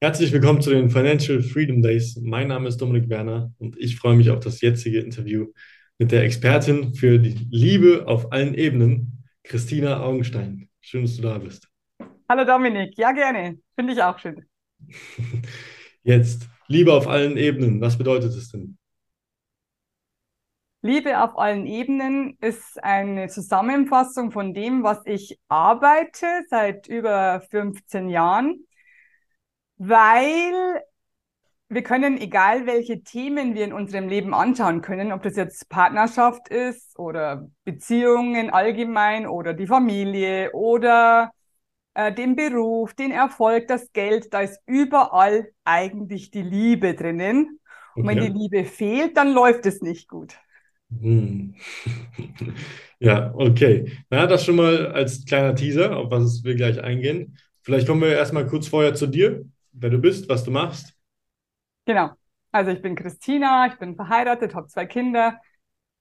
Herzlich willkommen zu den Financial Freedom Days. Mein Name ist Dominik Werner und ich freue mich auf das jetzige Interview mit der Expertin für die Liebe auf allen Ebenen, Christina Augenstein. Schön, dass du da bist. Hallo Dominik, ja gerne, finde ich auch schön. Jetzt, Liebe auf allen Ebenen, was bedeutet es denn? Liebe auf allen Ebenen ist eine Zusammenfassung von dem, was ich arbeite seit über 15 Jahren, weil wir können, egal welche Themen wir in unserem Leben anschauen können, ob das jetzt Partnerschaft ist oder Beziehungen allgemein oder die Familie oder äh, den Beruf, den Erfolg, das Geld, da ist überall eigentlich die Liebe drinnen. Und wenn die Liebe fehlt, dann läuft es nicht gut. Hm. Ja, okay. Na, das schon mal als kleiner Teaser, auf was wir gleich eingehen. Vielleicht kommen wir erstmal kurz vorher zu dir, wer du bist, was du machst. Genau. Also ich bin Christina, ich bin verheiratet, habe zwei Kinder,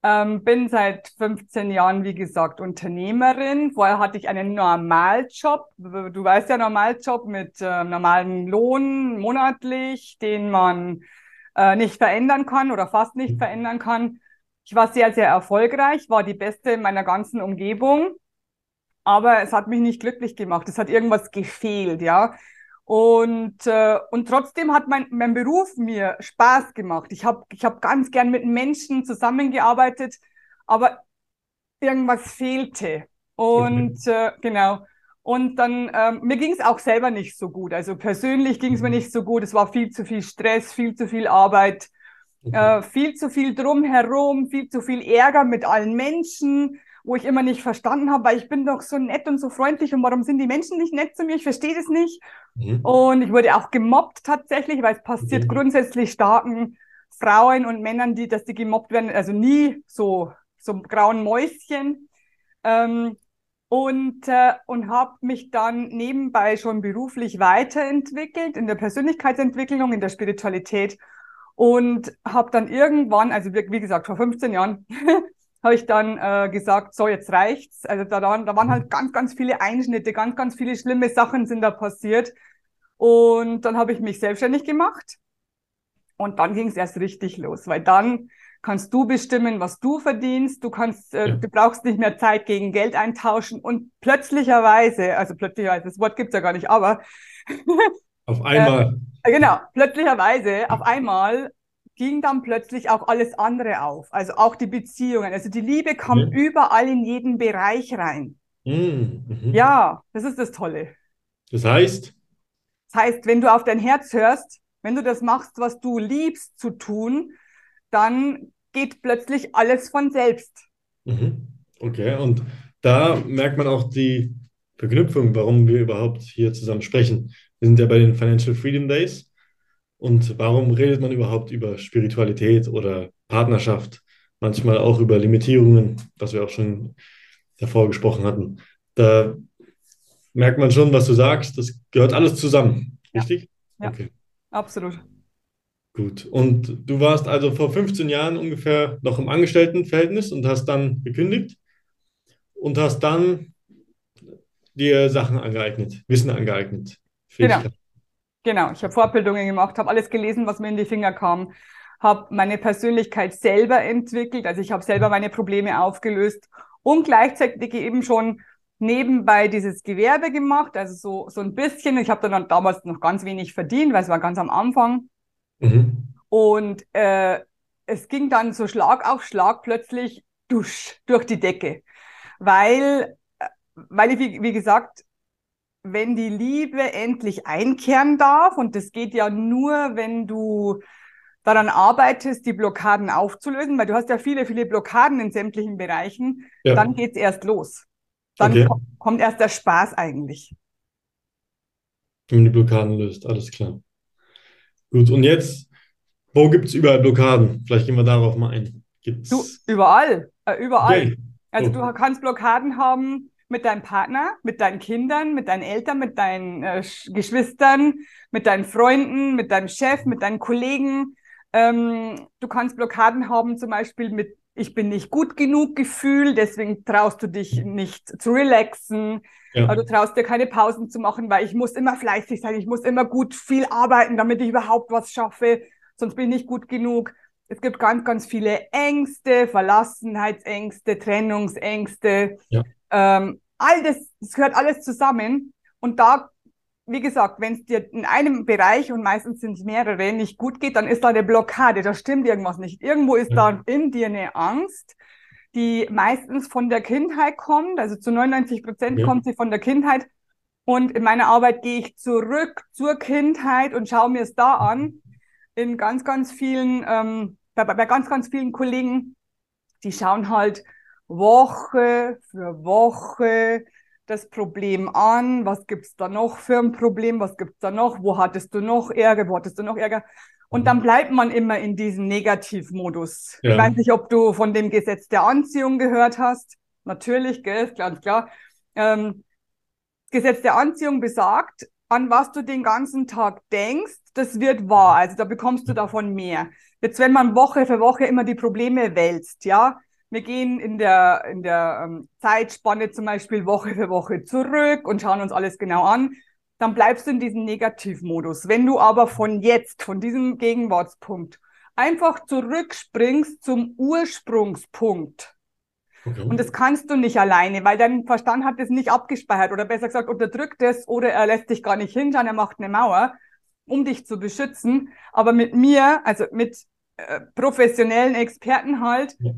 ähm, bin seit 15 Jahren, wie gesagt, Unternehmerin. Vorher hatte ich einen Normaljob. Du weißt ja, Normaljob mit äh, normalem Lohn monatlich, den man äh, nicht verändern kann oder fast nicht verändern kann. Ich war sehr, sehr erfolgreich, war die Beste in meiner ganzen Umgebung, aber es hat mich nicht glücklich gemacht. Es hat irgendwas gefehlt, ja. Und, äh, und trotzdem hat mein, mein Beruf mir Spaß gemacht. Ich habe ich hab ganz gern mit Menschen zusammengearbeitet, aber irgendwas fehlte. Und okay. äh, genau. Und dann, ähm, mir ging es auch selber nicht so gut. Also persönlich ging es mir mhm. nicht so gut. Es war viel zu viel Stress, viel zu viel Arbeit. Okay. Äh, viel zu viel drumherum, viel zu viel Ärger mit allen Menschen, wo ich immer nicht verstanden habe, weil ich bin doch so nett und so freundlich und warum sind die Menschen nicht nett zu mir? Ich verstehe das nicht. Mhm. Und ich wurde auch gemobbt tatsächlich, weil es passiert mhm. grundsätzlich starken Frauen und Männern, die, dass die gemobbt werden, also nie so, so grauen Mäuschen. Ähm, und, äh, und habe mich dann nebenbei schon beruflich weiterentwickelt in der Persönlichkeitsentwicklung, in der Spiritualität und habe dann irgendwann, also wie, wie, gesagt, vor 15 Jahren, habe ich dann äh, gesagt, so, jetzt reicht's. Also da, da waren halt ganz, ganz viele Einschnitte, ganz, ganz viele schlimme Sachen sind da passiert. Und dann habe ich mich selbstständig gemacht. Und dann ging es erst richtig los, weil dann kannst du bestimmen, was du verdienst. Du kannst, äh, ja. du brauchst nicht mehr Zeit gegen Geld eintauschen. Und plötzlicherweise, also plötzlicherweise, das Wort gibt's ja gar nicht, aber auf einmal. Äh, genau, plötzlicherweise, auf einmal ging dann plötzlich auch alles andere auf. Also auch die Beziehungen. Also die Liebe kam mhm. überall in jeden Bereich rein. Mhm. Mhm. Ja, das ist das Tolle. Das heißt? Das heißt, wenn du auf dein Herz hörst, wenn du das machst, was du liebst zu tun, dann geht plötzlich alles von selbst. Mhm. Okay, und da merkt man auch die Verknüpfung, warum wir überhaupt hier zusammen sprechen. Wir sind ja bei den Financial Freedom Days. Und warum redet man überhaupt über Spiritualität oder Partnerschaft? Manchmal auch über Limitierungen, was wir auch schon davor gesprochen hatten. Da merkt man schon, was du sagst. Das gehört alles zusammen, richtig? Ja, okay. absolut. Gut. Und du warst also vor 15 Jahren ungefähr noch im Angestelltenverhältnis und hast dann gekündigt und hast dann dir Sachen angeeignet, Wissen angeeignet. Genau. Genau, ich habe Fortbildungen gemacht, habe alles gelesen, was mir in die Finger kam, habe meine Persönlichkeit selber entwickelt, also ich habe selber meine Probleme aufgelöst und gleichzeitig eben schon nebenbei dieses Gewerbe gemacht, also so, so ein bisschen. Ich habe dann damals noch ganz wenig verdient, weil es war ganz am Anfang. Mhm. Und äh, es ging dann so Schlag auf Schlag plötzlich dusch, durch die Decke, weil, äh, weil ich, wie, wie gesagt, wenn die Liebe endlich einkehren darf, und das geht ja nur, wenn du daran arbeitest, die Blockaden aufzulösen, weil du hast ja viele, viele Blockaden in sämtlichen Bereichen, ja. dann geht's erst los. Dann okay. kommt erst der Spaß eigentlich. Wenn man die Blockaden löst, alles klar. Gut, und jetzt, wo gibt es überall Blockaden? Vielleicht gehen wir darauf mal ein. Gibt's... Du, überall, äh, überall. Okay. Also oh. du kannst Blockaden haben, mit deinem Partner, mit deinen Kindern, mit deinen Eltern, mit deinen äh, Geschwistern, mit deinen Freunden, mit deinem Chef, mit deinen Kollegen. Ähm, du kannst Blockaden haben, zum Beispiel mit ich bin nicht gut genug Gefühl, deswegen traust du dich nicht zu relaxen. Ja. Du traust dir keine Pausen zu machen, weil ich muss immer fleißig sein, ich muss immer gut viel arbeiten, damit ich überhaupt was schaffe, sonst bin ich nicht gut genug. Es gibt ganz, ganz viele Ängste, Verlassenheitsängste, Trennungsängste. Ja. Ähm, all das, das gehört alles zusammen. Und da wie gesagt, wenn es dir in einem Bereich und meistens sind es mehrere nicht gut geht, dann ist da eine Blockade, da stimmt irgendwas nicht. Irgendwo ist ja. da in dir eine Angst, die meistens von der Kindheit kommt, also zu 99 Prozent ja. kommt sie von der Kindheit. Und in meiner Arbeit gehe ich zurück zur Kindheit und schaue mir es da an. In ganz, ganz vielen, ähm, bei, bei ganz, ganz vielen Kollegen, die schauen halt Woche für Woche das Problem an, was gibt's da noch für ein Problem, was gibt's da noch, wo hattest du noch Ärger, wo hattest du noch Ärger? Und dann bleibt man immer in diesem Negativmodus. Ja. Ich weiß nicht, ob du von dem Gesetz der Anziehung gehört hast. Natürlich, gell, ist ganz klar. Ähm, Gesetz der Anziehung besagt, an was du den ganzen Tag denkst, das wird wahr. Also da bekommst du davon mehr. Jetzt, wenn man Woche für Woche immer die Probleme wälzt, ja, wir gehen in der, in der ähm, Zeitspanne zum Beispiel Woche für Woche zurück und schauen uns alles genau an. Dann bleibst du in diesem Negativmodus. Wenn du aber von jetzt, von diesem Gegenwartspunkt, einfach zurückspringst zum Ursprungspunkt, Okay. Und das kannst du nicht alleine, weil dein Verstand hat es nicht abgespeichert oder besser gesagt unterdrückt es oder er lässt dich gar nicht hinschauen, er macht eine Mauer, um dich zu beschützen. Aber mit mir, also mit äh, professionellen Experten halt, ja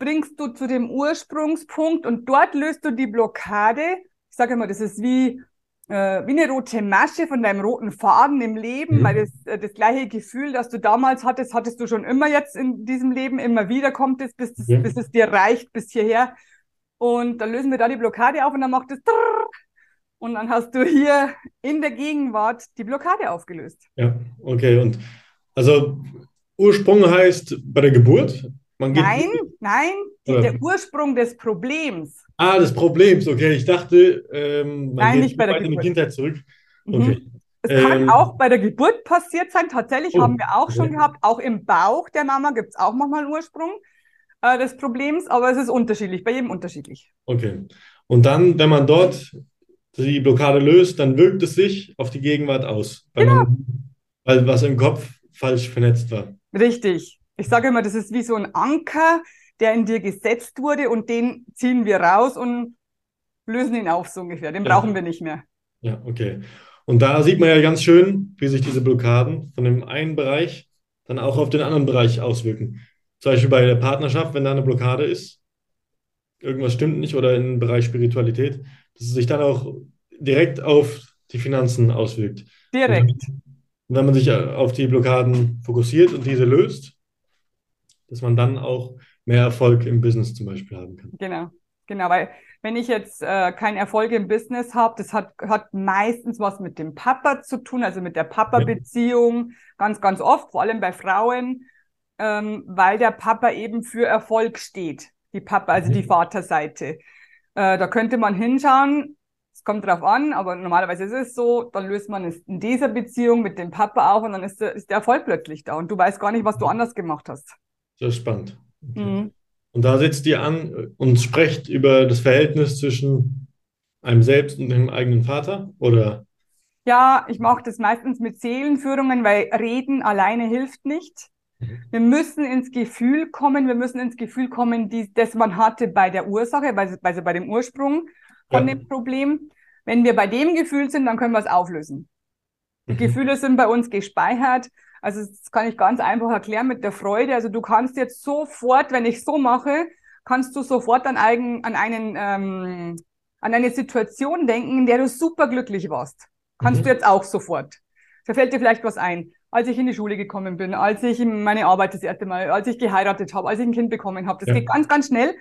springst du zu dem Ursprungspunkt und dort löst du die Blockade. Ich sage immer, das ist wie, äh, wie eine rote Masche von deinem roten Faden im Leben, mhm. weil das, äh, das gleiche Gefühl, das du damals hattest, hattest du schon immer jetzt in diesem Leben, immer wieder kommt es, bis, das, mhm. bis es dir reicht, bis hierher. Und dann lösen wir da die Blockade auf und dann macht es und dann hast du hier in der Gegenwart die Blockade aufgelöst. Ja, okay. Und also Ursprung heißt bei der Geburt, nein, nein, die, der Ursprung des Problems. Ah, des Problems, okay. Ich dachte, ähm, man nein, nicht bei der Geburt. in die Kindheit zurück. Mhm. Okay. Mhm. Es ähm, kann auch bei der Geburt passiert sein. Tatsächlich oh, haben wir auch schon gehabt, auch im Bauch der Mama gibt es auch manchmal einen Ursprung äh, des Problems, aber es ist unterschiedlich, bei jedem unterschiedlich. Okay. Und dann, wenn man dort die Blockade löst, dann wirkt es sich auf die Gegenwart aus. Weil, genau. man, weil was im Kopf falsch vernetzt war. Richtig. Ich sage immer, das ist wie so ein Anker, der in dir gesetzt wurde und den ziehen wir raus und lösen ihn auf, so ungefähr. Den ja. brauchen wir nicht mehr. Ja, okay. Und da sieht man ja ganz schön, wie sich diese Blockaden von dem einen Bereich dann auch auf den anderen Bereich auswirken. Zum Beispiel bei der Partnerschaft, wenn da eine Blockade ist, irgendwas stimmt nicht oder im Bereich Spiritualität, dass es sich dann auch direkt auf die Finanzen auswirkt. Direkt. Und wenn man sich auf die Blockaden fokussiert und diese löst, dass man dann auch mehr Erfolg im Business zum Beispiel haben kann. Genau, genau, weil wenn ich jetzt äh, keinen Erfolg im Business habe, das hat, hat meistens was mit dem Papa zu tun, also mit der Papa-Beziehung, ja. ganz, ganz oft, vor allem bei Frauen, ähm, weil der Papa eben für Erfolg steht. Die Papa, also die Vaterseite. Äh, da könnte man hinschauen, es kommt drauf an, aber normalerweise ist es so, dann löst man es in dieser Beziehung mit dem Papa auf und dann ist der, ist der Erfolg plötzlich da und du weißt gar nicht, was du anders gemacht hast. Sehr spannend. Okay. Mhm. Und da sitzt ihr an und sprecht über das Verhältnis zwischen einem selbst und dem eigenen Vater, oder? Ja, ich mache das meistens mit Seelenführungen, weil Reden alleine hilft nicht. Mhm. Wir müssen ins Gefühl kommen, wir müssen ins Gefühl kommen, die, das man hatte bei der Ursache, also bei dem Ursprung von ja. dem Problem. Wenn wir bei dem Gefühl sind, dann können wir es auflösen. Die mhm. Gefühle sind bei uns gespeichert also das kann ich ganz einfach erklären mit der Freude. Also du kannst jetzt sofort, wenn ich so mache, kannst du sofort an, eigen, an einen ähm, an eine Situation denken, in der du super glücklich warst. Kannst mhm. du jetzt auch sofort. Da fällt dir vielleicht was ein. Als ich in die Schule gekommen bin, als ich in meine Arbeit das erste Mal, als ich geheiratet habe, als ich ein Kind bekommen habe. Das ja. geht ganz, ganz schnell.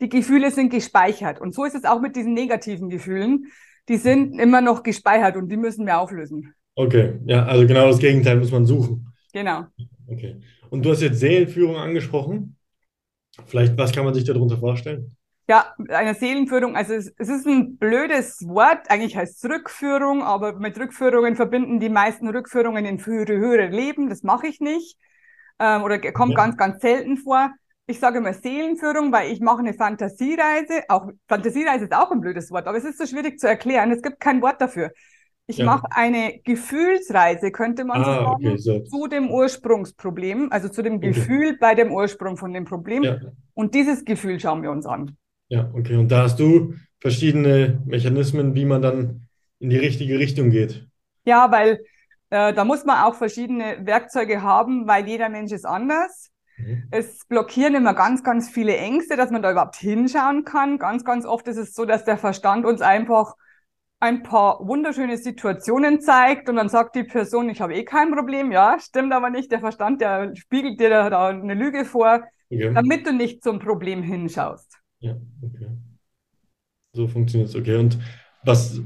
Die Gefühle sind gespeichert. Und so ist es auch mit diesen negativen Gefühlen. Die sind immer noch gespeichert und die müssen wir auflösen. Okay, ja, also genau das Gegenteil muss man suchen. Genau. Okay. Und du hast jetzt Seelenführung angesprochen. Vielleicht, was kann man sich darunter vorstellen? Ja, eine Seelenführung, also es, es, ist ein blödes Wort, eigentlich heißt es Rückführung, aber mit Rückführungen verbinden die meisten Rückführungen in frühere, höhere Leben, das mache ich nicht ähm, oder kommt ja. ganz, ganz selten vor. ich sage immer Seelenführung, weil ich mache eine Fantasiereise. Auch Fantasiereise ist auch ein blödes Wort, aber es ist so schwierig zu erklären. Es gibt kein Wort dafür. Ich ja. mache eine Gefühlsreise, könnte man ah, sagen, okay, so. zu dem Ursprungsproblem, also zu dem okay. Gefühl bei dem Ursprung von dem Problem. Ja. Und dieses Gefühl schauen wir uns an. Ja, okay. Und da hast du verschiedene Mechanismen, wie man dann in die richtige Richtung geht. Ja, weil äh, da muss man auch verschiedene Werkzeuge haben, weil jeder Mensch ist anders. Mhm. Es blockieren immer ganz, ganz viele Ängste, dass man da überhaupt hinschauen kann. Ganz, ganz oft ist es so, dass der Verstand uns einfach ein paar wunderschöne Situationen zeigt und dann sagt die Person, ich habe eh kein Problem. Ja, stimmt aber nicht. Der Verstand, der spiegelt dir da eine Lüge vor, okay. damit du nicht zum Problem hinschaust. Ja, okay. So funktioniert es. Okay. Und was,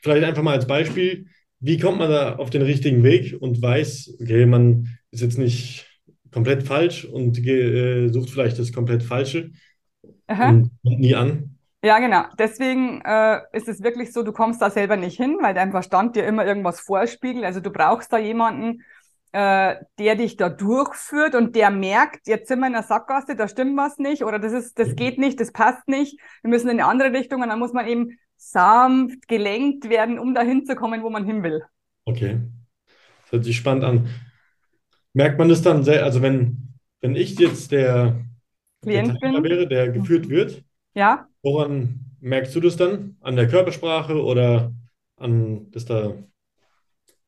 vielleicht einfach mal als Beispiel, wie kommt man da auf den richtigen Weg und weiß, okay, man ist jetzt nicht komplett falsch und äh, sucht vielleicht das komplett Falsche Aha. und kommt nie an? Ja, genau. Deswegen äh, ist es wirklich so, du kommst da selber nicht hin, weil dein Verstand dir immer irgendwas vorspiegelt. Also du brauchst da jemanden, äh, der dich da durchführt und der merkt, jetzt sind wir in der Sackgasse, da stimmt was nicht oder das ist, das mhm. geht nicht, das passt nicht. Wir müssen in eine andere Richtung und dann muss man eben sanft gelenkt werden, um dahin zu kommen, wo man hin will. Okay. Das hört sich spannend an. Merkt man das dann sehr, also wenn, wenn ich jetzt der Klient der bin, wäre, der geführt wird, ja. Woran merkst du das dann? An der Körpersprache oder an, dass da,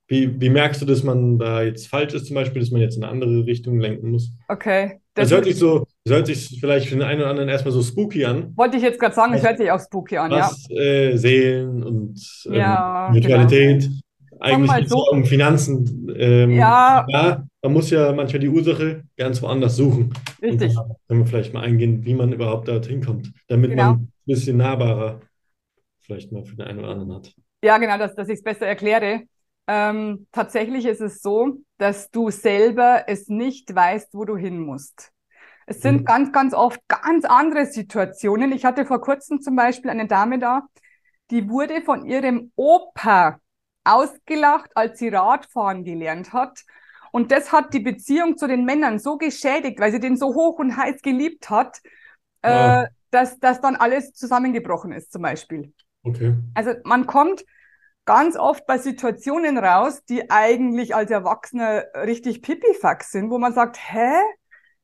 wie, wie merkst du, dass man da jetzt falsch ist, zum Beispiel, dass man jetzt in eine andere Richtung lenken muss? Okay. Das, das hört sich so, das hört sich vielleicht für den einen oder anderen erstmal so spooky an. Wollte ich jetzt gerade sagen, es hört sich auch spooky an, was, ja. Äh, Seelen und ähm, ja, Virtualität. Genau. Eigentlich so. um Finanzen. Ähm, ja. ja. Man muss ja manchmal die Ursache ganz woanders suchen. Richtig. Und können wir vielleicht mal eingehen, wie man überhaupt dorthin kommt, damit genau. man ein bisschen nahbarer vielleicht mal für den einen oder anderen hat. Ja, genau, dass, dass ich es besser erkläre. Ähm, tatsächlich ist es so, dass du selber es nicht weißt, wo du hin musst. Es sind mhm. ganz, ganz oft ganz andere Situationen. Ich hatte vor kurzem zum Beispiel eine Dame da, die wurde von ihrem Opa ausgelacht, als sie Radfahren gelernt hat. Und das hat die Beziehung zu den Männern so geschädigt, weil sie den so hoch und heiß geliebt hat, ja. äh, dass, dass dann alles zusammengebrochen ist, zum Beispiel. Okay. Also man kommt ganz oft bei Situationen raus, die eigentlich als Erwachsener richtig pipifax sind, wo man sagt, hä?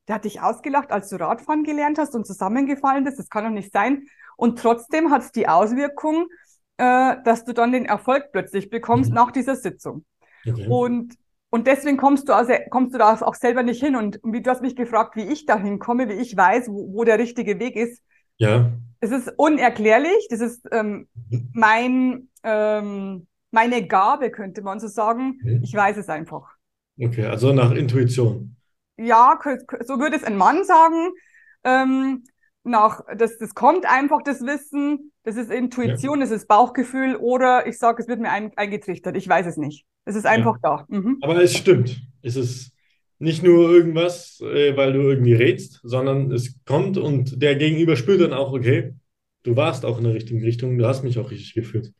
Der hat dich ausgelacht, als du Radfahren gelernt hast und zusammengefallen bist. Das kann doch nicht sein. Und trotzdem hat es die Auswirkung, äh, dass du dann den Erfolg plötzlich bekommst mhm. nach dieser Sitzung. Okay. Und, und deswegen kommst du, also, kommst du da auch selber nicht hin. Und wie du hast mich gefragt, wie ich da hinkomme, wie ich weiß, wo, wo der richtige Weg ist. Ja. Es ist unerklärlich. Das ist ähm, mhm. mein, ähm, meine Gabe, könnte man so sagen. Okay. Ich weiß es einfach. Okay, also nach Intuition. Ja, so würde es ein Mann sagen. Ähm, nach, das, das kommt einfach, das Wissen, das ist Intuition, ja. das ist Bauchgefühl oder ich sage, es wird mir ein, eingetrichtert, ich weiß es nicht. Es ist einfach ja. da. Mhm. Aber es stimmt. Es ist nicht nur irgendwas, äh, weil du irgendwie rätst, sondern es kommt und der Gegenüber spürt dann auch, okay, du warst auch in der richtigen Richtung, du hast mich auch richtig geführt.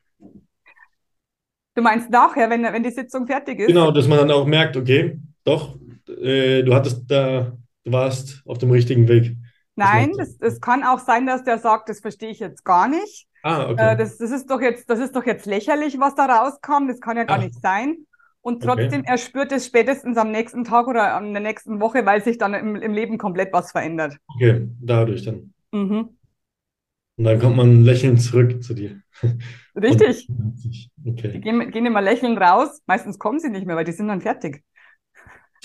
Du meinst nachher, wenn, wenn die Sitzung fertig ist? Genau, dass man dann auch merkt, okay, doch, äh, du hattest da, du warst auf dem richtigen Weg. Nein, das, das kann auch sein, dass der sagt, das verstehe ich jetzt gar nicht. Ah, okay. Äh, das, das, ist doch jetzt, das ist doch jetzt lächerlich, was da rauskam. Das kann ja gar Ach. nicht sein. Und trotzdem, okay. er spürt es spätestens am nächsten Tag oder an der nächsten Woche, weil sich dann im, im Leben komplett was verändert. Okay, dadurch dann. Mhm. Und dann kommt man lächelnd zurück zu dir. Richtig. Okay. Die gehen, gehen immer lächelnd raus. Meistens kommen sie nicht mehr, weil die sind dann fertig.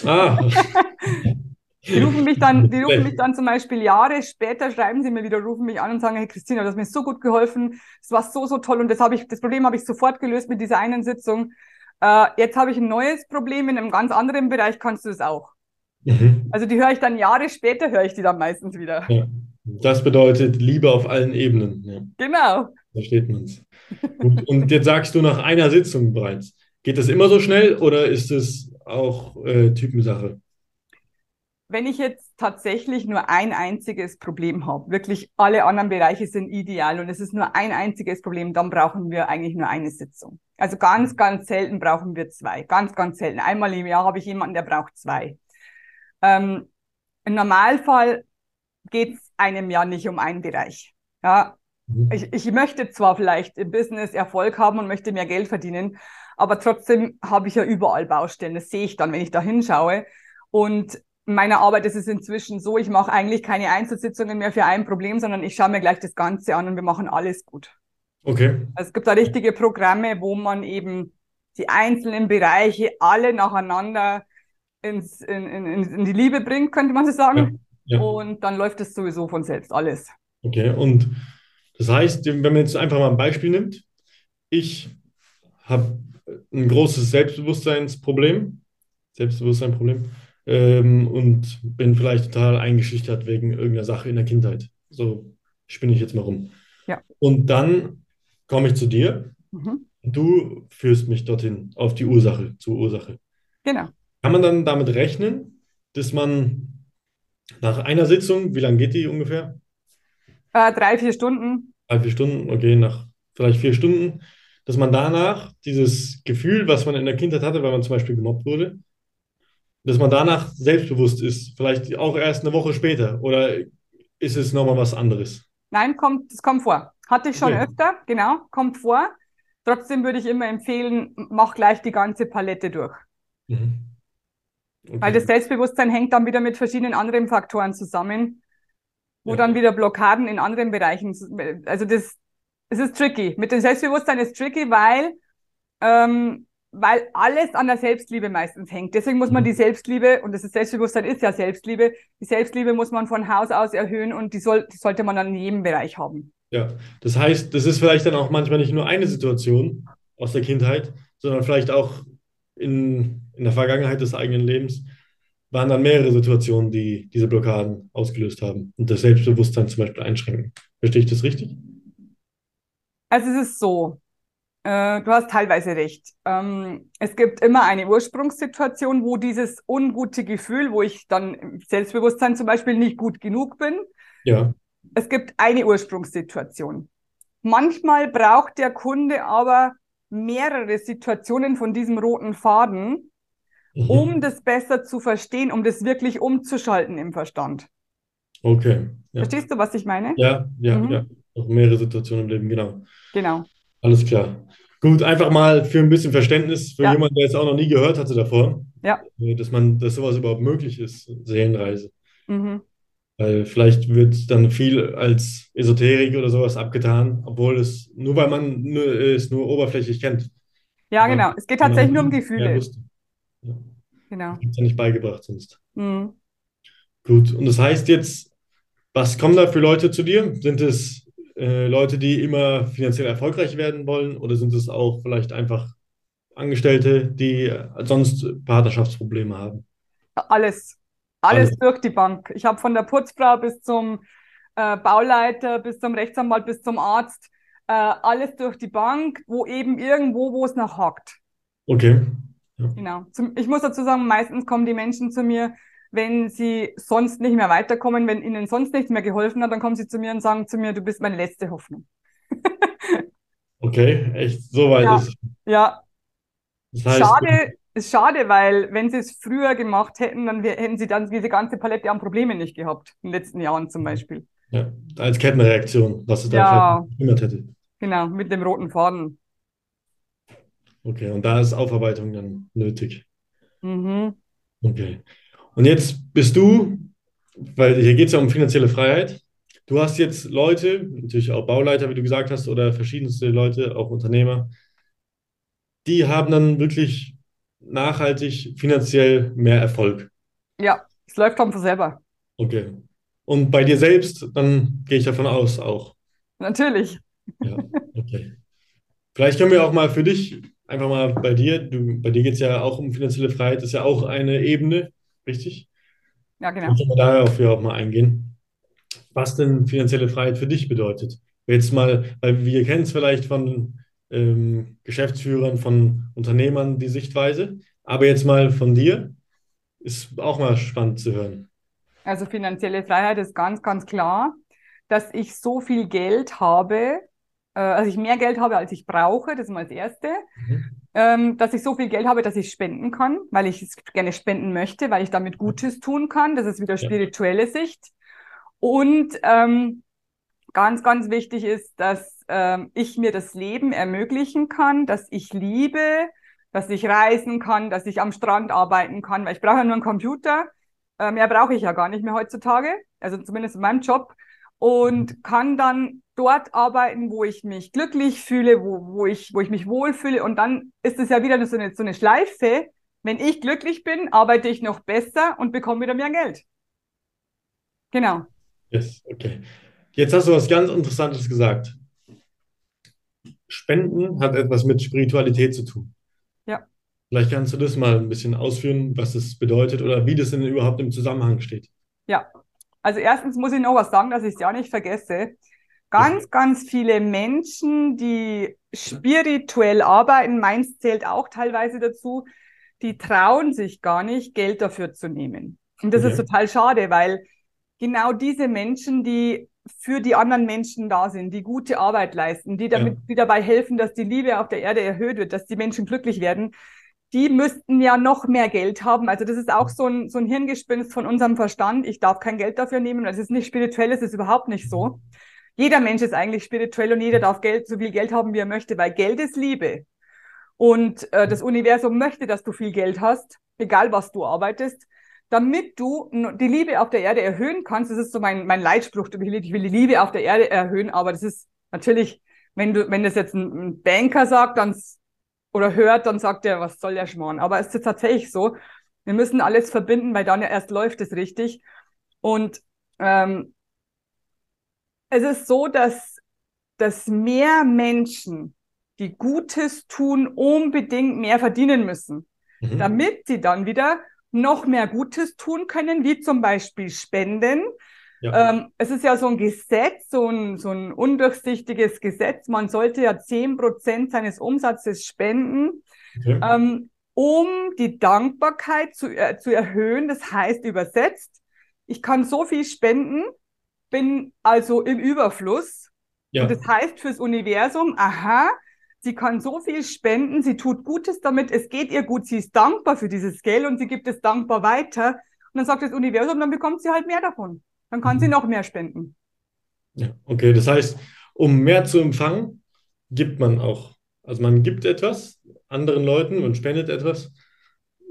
Ah. Die rufen mich dann, die rufen mich dann zum Beispiel Jahre später, schreiben sie mir wieder, rufen mich an und sagen, hey Christina, du hast mir so gut geholfen, es war so, so toll und das habe ich, das Problem habe ich sofort gelöst mit dieser einen Sitzung. Äh, jetzt habe ich ein neues Problem in einem ganz anderen Bereich, kannst du es auch? Mhm. Also die höre ich dann Jahre später, höre ich die dann meistens wieder. Ja. Das bedeutet Liebe auf allen Ebenen. Ja. Genau. Versteht man es. Und, jetzt sagst du nach einer Sitzung bereits. Geht das immer so schnell oder ist es auch äh, Typensache? Wenn ich jetzt tatsächlich nur ein einziges Problem habe, wirklich alle anderen Bereiche sind ideal und es ist nur ein einziges Problem, dann brauchen wir eigentlich nur eine Sitzung. Also ganz, mhm. ganz selten brauchen wir zwei. Ganz, ganz selten. Einmal im Jahr habe ich jemanden, der braucht zwei. Ähm, Im Normalfall geht es einem ja nicht um einen Bereich. Ja, Mhm. ich, ich möchte zwar vielleicht im Business Erfolg haben und möchte mehr Geld verdienen, aber trotzdem habe ich ja überall Baustellen. Das sehe ich dann, wenn ich da hinschaue. Und in meiner Arbeit ist es inzwischen so, ich mache eigentlich keine Einzelsitzungen mehr für ein Problem, sondern ich schaue mir gleich das Ganze an und wir machen alles gut. Okay. Also es gibt da richtige Programme, wo man eben die einzelnen Bereiche alle nacheinander ins, in, in, in die Liebe bringt, könnte man so sagen. Ja. Und dann läuft es sowieso von selbst alles. Okay. Und das heißt, wenn man jetzt einfach mal ein Beispiel nimmt, ich habe ein großes Selbstbewusstseinsproblem, Selbstbewusstseinproblem, ähm, und bin vielleicht total eingeschüchtert wegen irgendeiner Sache in der Kindheit. So spinne ich jetzt mal rum. Ja. Und dann komme ich zu dir. Mhm. Du führst mich dorthin, auf die Ursache, zur Ursache. Genau. Kann man dann damit rechnen, dass man nach einer Sitzung, wie lange geht die ungefähr? Äh, drei, vier Stunden. Drei, vier Stunden, okay, nach vielleicht vier Stunden, dass man danach dieses Gefühl, was man in der Kindheit hatte, weil man zum Beispiel gemobbt wurde, dass man danach selbstbewusst ist, vielleicht auch erst eine Woche später, oder ist es nochmal was anderes? Nein, kommt, das kommt vor. Hatte ich schon Okay. öfter, genau, kommt vor. Trotzdem würde ich immer empfehlen, mach gleich die ganze Palette durch. Mhm. Weil Okay. das Selbstbewusstsein hängt dann wieder mit verschiedenen anderen Faktoren zusammen, wo Ja. dann wieder Blockaden in anderen Bereichen, also das, es ist tricky. Mit dem Selbstbewusstsein ist tricky, weil, ähm, weil alles an der Selbstliebe meistens hängt. Deswegen muss man Mhm. die Selbstliebe, und das ist Selbstbewusstsein ist ja Selbstliebe, die Selbstliebe muss man von Haus aus erhöhen und die, soll, die sollte man dann in jedem Bereich haben. Ja, das heißt, das ist vielleicht dann auch manchmal nicht nur eine Situation aus der Kindheit, sondern vielleicht auch in, in der Vergangenheit des eigenen Lebens waren dann mehrere Situationen, die diese Blockaden ausgelöst haben und das Selbstbewusstsein zum Beispiel einschränken. Verstehe ich das richtig? Also es ist so, äh, du hast teilweise recht. Ähm, es gibt immer eine Ursprungssituation, wo dieses ungute Gefühl, wo ich dann im Selbstbewusstsein zum Beispiel nicht gut genug bin, Ja, es gibt eine Ursprungssituation. Manchmal braucht der Kunde aber mehrere Situationen von diesem roten Faden, Mhm. um das besser zu verstehen, um das wirklich umzuschalten im Verstand. Okay. Ja, Verstehst du, was ich meine? ja, ja, Mhm. ja. Auch mehrere Situationen im Leben, genau. Genau. Alles klar. Gut, einfach mal für ein bisschen Verständnis für Ja. jemanden, der jetzt auch noch nie gehört hatte davor, Ja. äh, dass man, dass sowas überhaupt möglich ist, Seelenreise. Mhm. Weil vielleicht wird dann viel als Esoterik oder sowas abgetan, obwohl es nur weil man nur, es nur oberflächlich kennt. Ja, Ja. genau. Es geht tatsächlich nur um Gefühle. Ja, Genau. das ja nicht beigebracht sonst. Mhm. Gut, und das heißt jetzt, was kommen da für Leute zu dir? Sind es äh, Leute, die immer finanziell erfolgreich werden wollen oder sind es auch vielleicht einfach Angestellte, die sonst Partnerschaftsprobleme haben? Alles. Alles Alles. durch die Bank. Ich habe von der Putzfrau bis zum äh, Bauleiter, bis zum Rechtsanwalt, bis zum Arzt, äh, alles durch die Bank, wo eben irgendwo, wo es noch hakt. Okay. Genau. Zum, ich muss dazu sagen, meistens kommen die Menschen zu mir, wenn sie sonst nicht mehr weiterkommen, wenn ihnen sonst nichts mehr geholfen hat, dann kommen sie zu mir und sagen zu mir, du bist meine letzte Hoffnung. Okay, echt so weit Ja. ist es. Ja, Das heißt, schade, ist schade, weil wenn sie es früher gemacht hätten, dann hätten sie dann diese ganze Palette an Problemen nicht gehabt, in den letzten Jahren zum Beispiel. ja, als Kettenreaktion, was da Ja. vielleicht verhindert hätte. Genau, mit dem roten Faden. Okay, und da ist Aufarbeitung dann nötig. Mhm. Okay. Und jetzt bist du, weil hier geht es ja um finanzielle Freiheit. Du hast jetzt Leute, natürlich auch Bauleiter, wie du gesagt hast, oder verschiedenste Leute, auch Unternehmer, die haben dann wirklich nachhaltig finanziell mehr Erfolg. Ja, es läuft dann von selber. Okay. Und bei dir selbst, dann gehe ich davon aus auch. Natürlich. Ja, okay. Vielleicht können wir auch mal für dich, einfach mal bei dir, du, bei dir geht es ja auch um finanzielle Freiheit, ist ja auch eine Ebene, richtig? Ja, genau. Vielleicht können wir dafür auch mal eingehen, was denn finanzielle Freiheit für dich bedeutet. Jetzt mal, weil wir kennen es vielleicht von ähm, Geschäftsführern, von Unternehmern, die Sichtweise, aber jetzt mal von dir, ist auch mal spannend zu hören. Also finanzielle Freiheit ist ganz, ganz klar, dass ich so viel Geld habe, äh, also ich mehr Geld habe, als ich brauche, das ist mal das Erste. Mhm. Ähm, dass ich so viel Geld habe, dass ich spenden kann, weil ich es gerne spenden möchte, weil ich damit Gutes tun kann. Das ist wieder spirituelle Sicht. Und ähm, ganz, ganz wichtig ist, dass ähm, ich mir das Leben ermöglichen kann, dass ich liebe, dass ich reisen kann, dass ich am Strand arbeiten kann, weil ich brauche ja nur einen Computer. Äh, mehr brauche ich ja gar nicht mehr heutzutage, also zumindest in meinem Job. Und kann dann dort arbeiten, wo ich mich glücklich fühle, wo, wo, ich, wo ich mich wohlfühle. Und dann ist es ja wieder so eine, so eine Schleife. Wenn ich glücklich bin, arbeite ich noch besser und bekomme wieder mehr Geld. Genau. Yes, okay. Jetzt hast du was ganz Interessantes gesagt. Spenden hat etwas mit Spiritualität zu tun. Ja. Vielleicht kannst du das mal ein bisschen ausführen, was das bedeutet oder wie das denn überhaupt im Zusammenhang steht. Ja. Also erstens muss ich noch was sagen, dass ich es ja nicht vergesse. Ganz, ja. ganz viele Menschen, die spirituell arbeiten, meins zählt auch teilweise dazu, die trauen sich gar nicht, Geld dafür zu nehmen. Und das okay. ist total schade, weil genau diese Menschen, die für die anderen Menschen da sind, die gute Arbeit leisten, die, damit, ja. die dabei helfen, dass die Liebe auf der Erde erhöht wird, dass die Menschen glücklich werden, die müssten ja noch mehr Geld haben. Also das ist auch so ein, so ein Hirngespinst von unserem Verstand. Ich darf kein Geld dafür nehmen. Das ist nicht spirituell, das ist überhaupt nicht so. Jeder Mensch ist eigentlich spirituell und jeder darf Geld, so viel Geld haben, wie er möchte, weil Geld ist Liebe. Und äh, das Universum möchte, dass du viel Geld hast, egal was du arbeitest damit du die Liebe auf der Erde erhöhen kannst. Das ist so mein, mein Leitspruch. Ich will, ich will die Liebe auf der Erde erhöhen, aber das ist natürlich, wenn du, wenn das jetzt ein, Banker sagt, dann oder hört, dann sagt er, was soll der Schmarrn? Aber es ist tatsächlich so. Wir müssen alles verbinden, weil dann ja erst läuft es richtig. Und ähm, es ist so, dass, dass mehr Menschen, die Gutes tun, unbedingt mehr verdienen müssen, mhm. damit sie dann wieder noch mehr Gutes tun können, wie zum Beispiel Spenden. Ja. Ähm, es ist ja so ein Gesetz, so ein, so ein undurchsichtiges Gesetz. Man sollte ja zehn Prozent seines Umsatzes spenden, okay. ähm, um die Dankbarkeit zu, äh, zu erhöhen. Das heißt übersetzt, ich kann so viel spenden, bin also im Überfluss. Ja. Und das heißt fürs Universum, aha, sie kann so viel spenden, sie tut Gutes damit, es geht ihr gut, sie ist dankbar für dieses Geld und sie gibt es dankbar weiter. Und dann sagt das Universum, dann bekommt sie halt mehr davon. Dann kann mhm. sie noch mehr spenden. Ja, okay, das heißt, um mehr zu empfangen, gibt man auch. Also man gibt etwas anderen Leuten und spendet etwas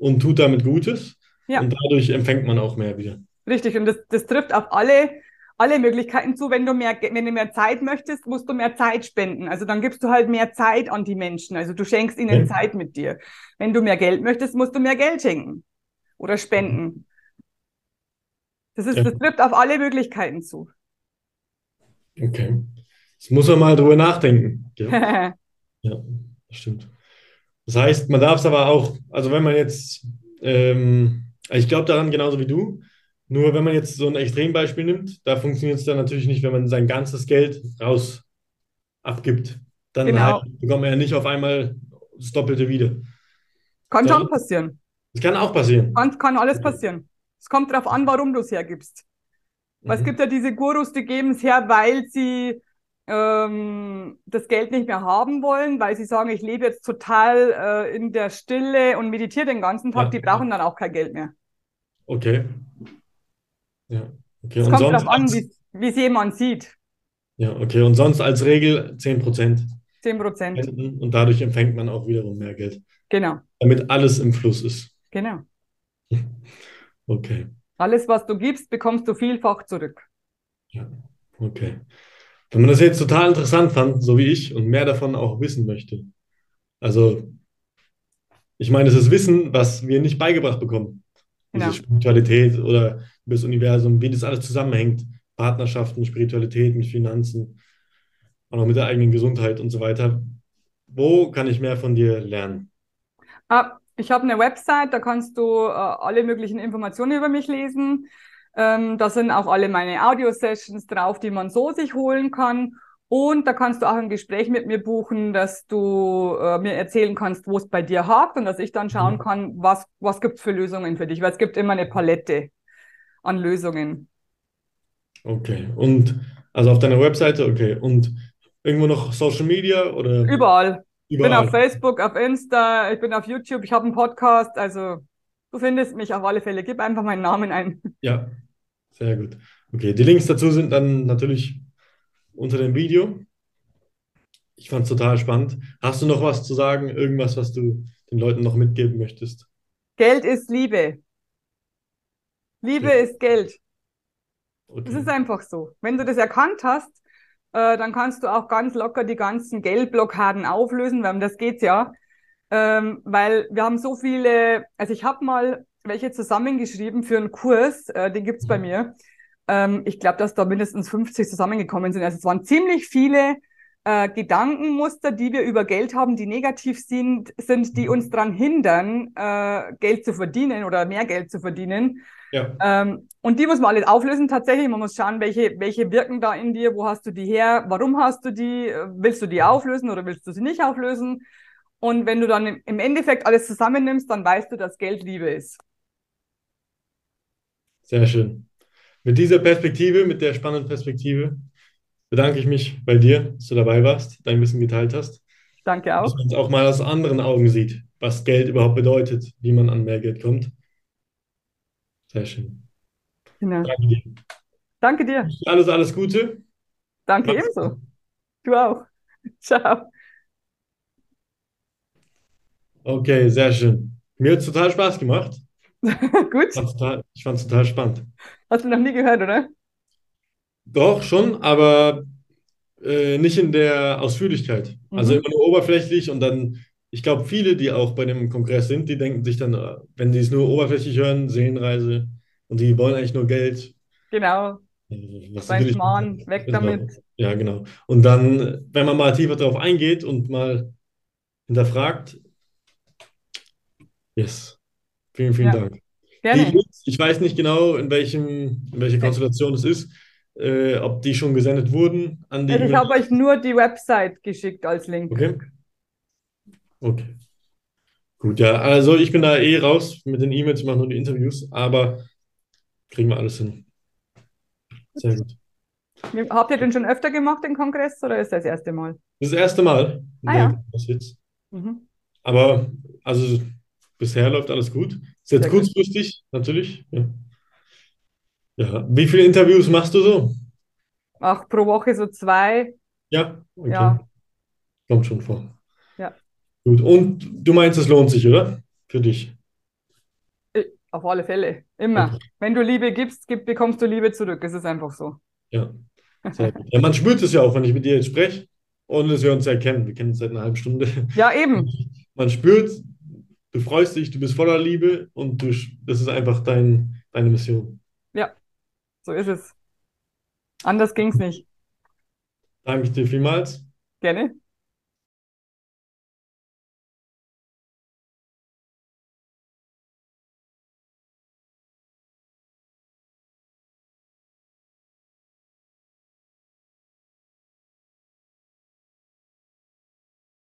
und tut damit Gutes. Ja. Und dadurch empfängt man auch mehr wieder. Richtig, und das, das trifft auf alle alle Möglichkeiten zu. Wenn du mehr, wenn du mehr Zeit möchtest, musst du mehr Zeit spenden. Also dann gibst du halt mehr Zeit an die Menschen. Also du schenkst ihnen ja. Zeit mit dir. Wenn du mehr Geld möchtest, musst du mehr Geld schenken oder spenden. Das ist, ja. das trifft auf alle Möglichkeiten zu. Okay. Das muss man mal drüber nachdenken. Ja, ja das stimmt. Das heißt, man darf es aber auch, also wenn man jetzt, ähm, ich glaube daran genauso wie du, nur wenn man jetzt so ein Extrembeispiel nimmt, da funktioniert es dann natürlich nicht, wenn man sein ganzes Geld raus abgibt. Dann genau. halt, bekommt man ja nicht auf einmal das Doppelte wieder. Kann schon passieren. Das kann auch passieren. Kann, kann alles passieren. Es kommt darauf an, warum du es hergibst. Mhm. Weil es gibt ja diese Gurus, die geben es her, weil sie ähm, das Geld nicht mehr haben wollen, weil sie sagen, ich lebe jetzt total äh, in der Stille und meditiere den ganzen Tag. Ja. Die brauchen dann auch kein Geld mehr. Okay. Ja, okay. Es kommt darauf an, wie es jemand sieht. Ja, okay. Und sonst als Regel 10 Prozent. 10 Prozent. Und dadurch empfängt man auch wiederum mehr Geld. Genau. Damit alles im Fluss ist. Genau. Okay. Alles, was du gibst, bekommst du vielfach zurück. Ja, okay. Wenn man das jetzt total interessant fand, so wie ich, und mehr davon auch wissen möchte. Also, ich meine, es ist Wissen, was wir nicht beigebracht bekommen. Diese genau. Spiritualität oder das Universum, wie das alles zusammenhängt. Partnerschaften, Spiritualität mit Finanzen, auch noch mit der eigenen Gesundheit und so weiter. Wo kann ich mehr von dir lernen? Ah, ich habe eine Website, da kannst du äh, alle möglichen Informationen über mich lesen. Ähm, da sind auch alle meine Audio-Sessions drauf, die man so sich holen kann. Und da kannst du auch ein Gespräch mit mir buchen, dass du äh, mir erzählen kannst, wo es bei dir hakt und dass ich dann schauen mhm. kann, was, was gibt es für Lösungen für dich, weil es gibt immer eine Palette an Lösungen. Okay, und also auf deiner Webseite, okay, und irgendwo noch Social Media oder? Überall. Ich bin auf Facebook, auf Insta, ich bin auf YouTube, ich habe einen Podcast, also du findest mich auf alle Fälle. Gib einfach meinen Namen ein. Ja, sehr gut. Okay, die Links dazu sind dann natürlich unter dem Video. Ich fand es total spannend. Hast du noch was zu sagen? Irgendwas, was du den Leuten noch mitgeben möchtest? Geld ist Liebe. Liebe Okay. ist Geld. Das Okay. ist einfach so. Wenn du das erkannt hast, äh, dann kannst du auch ganz locker die ganzen Geldblockaden auflösen, weil um das geht's ja. Ähm, weil wir haben so viele, also ich habe mal welche zusammengeschrieben für einen Kurs, äh, den gibt's bei mir. Ähm, ich glaube, dass da mindestens 50 zusammengekommen sind. Also es waren ziemlich viele äh, Gedankenmuster, die wir über Geld haben, die negativ sind, sind, die uns daran hindern, äh, Geld zu verdienen oder mehr Geld zu verdienen. Ja, Ähm, und die muss man alles auflösen tatsächlich. Man muss schauen, welche, welche wirken da in dir, wo hast du die her, warum hast du die, Äh, willst du die auflösen oder willst du sie nicht auflösen? Und wenn du dann im- im Endeffekt alles zusammennimmst, dann weißt du, dass Geld Liebe ist. sehr schön. Mit dieser Perspektive, mit der spannenden Perspektive, bedanke ich mich bei dir, dass du dabei warst, dein Wissen geteilt hast, Danke dass auch. man es auch mal aus anderen Augen sieht, was Geld überhaupt bedeutet, wie man an mehr Geld kommt. Sehr schön. Genau. Danke dir. Danke dir. Alles, alles Gute. Danke Mach's ebenso. gut. Du auch. Ciao. Okay, sehr schön. Mir hat es total Spaß gemacht. Gut. Ich fand es total spannend. Hast du noch nie gehört, oder? Doch, schon, aber äh, nicht in der Ausführlichkeit. Also Mhm. immer nur oberflächlich und dann, ich glaube, viele, die auch bei dem Kongress sind, die denken sich dann, äh, wenn die es nur oberflächlich hören, Seelenreise und die wollen eigentlich nur Geld. Genau. Was Sein? Schmarrn, weg Genau. damit. Ja, genau. Und dann, wenn man mal tiefer drauf eingeht und mal hinterfragt, yes. Vielen, vielen Ja. Dank. Die Gerne. Links, ich weiß nicht genau, in welchem, in welcher Konstellation es ist, äh, ob die schon gesendet wurden an die Also ich habe euch nur die Website geschickt als Link. Okay. Okay. Gut, ja, also ich bin da eh raus mit den E-Mails, ich mache nur die Interviews, aber kriegen wir alles hin. Sehr gut. Habt ihr den schon öfter gemacht, den Kongress, oder ist das das erste Mal? Das ist das erste Mal, Ah, ja. das jetzt. Mhm. Aber also bisher läuft alles gut. Ist jetzt Sehr gut. kurzfristig, natürlich. Ja. Ja. Wie viele Interviews machst du so? Auch pro Woche so zwei. Ja, okay. Ja. Kommt schon vor. Ja. Gut. Und du meinst, es lohnt sich, oder? Für dich. Äh, Auf alle Fälle. Immer. Okay. Wenn du Liebe gibst, gib, bekommst du Liebe zurück. Es ist einfach so. Ja. Gut. Ja, man spürt es ja auch, wenn ich mit dir jetzt spreche, ohne dass wir uns ja kennen. Wir kennen uns seit einer halben Stunde. Ja, eben. Man spürt, du freust dich, du bist voller Liebe und du, das ist einfach dein, deine Mission. Ja, so ist es. Anders ging's nicht. Danke dir vielmals. Gerne.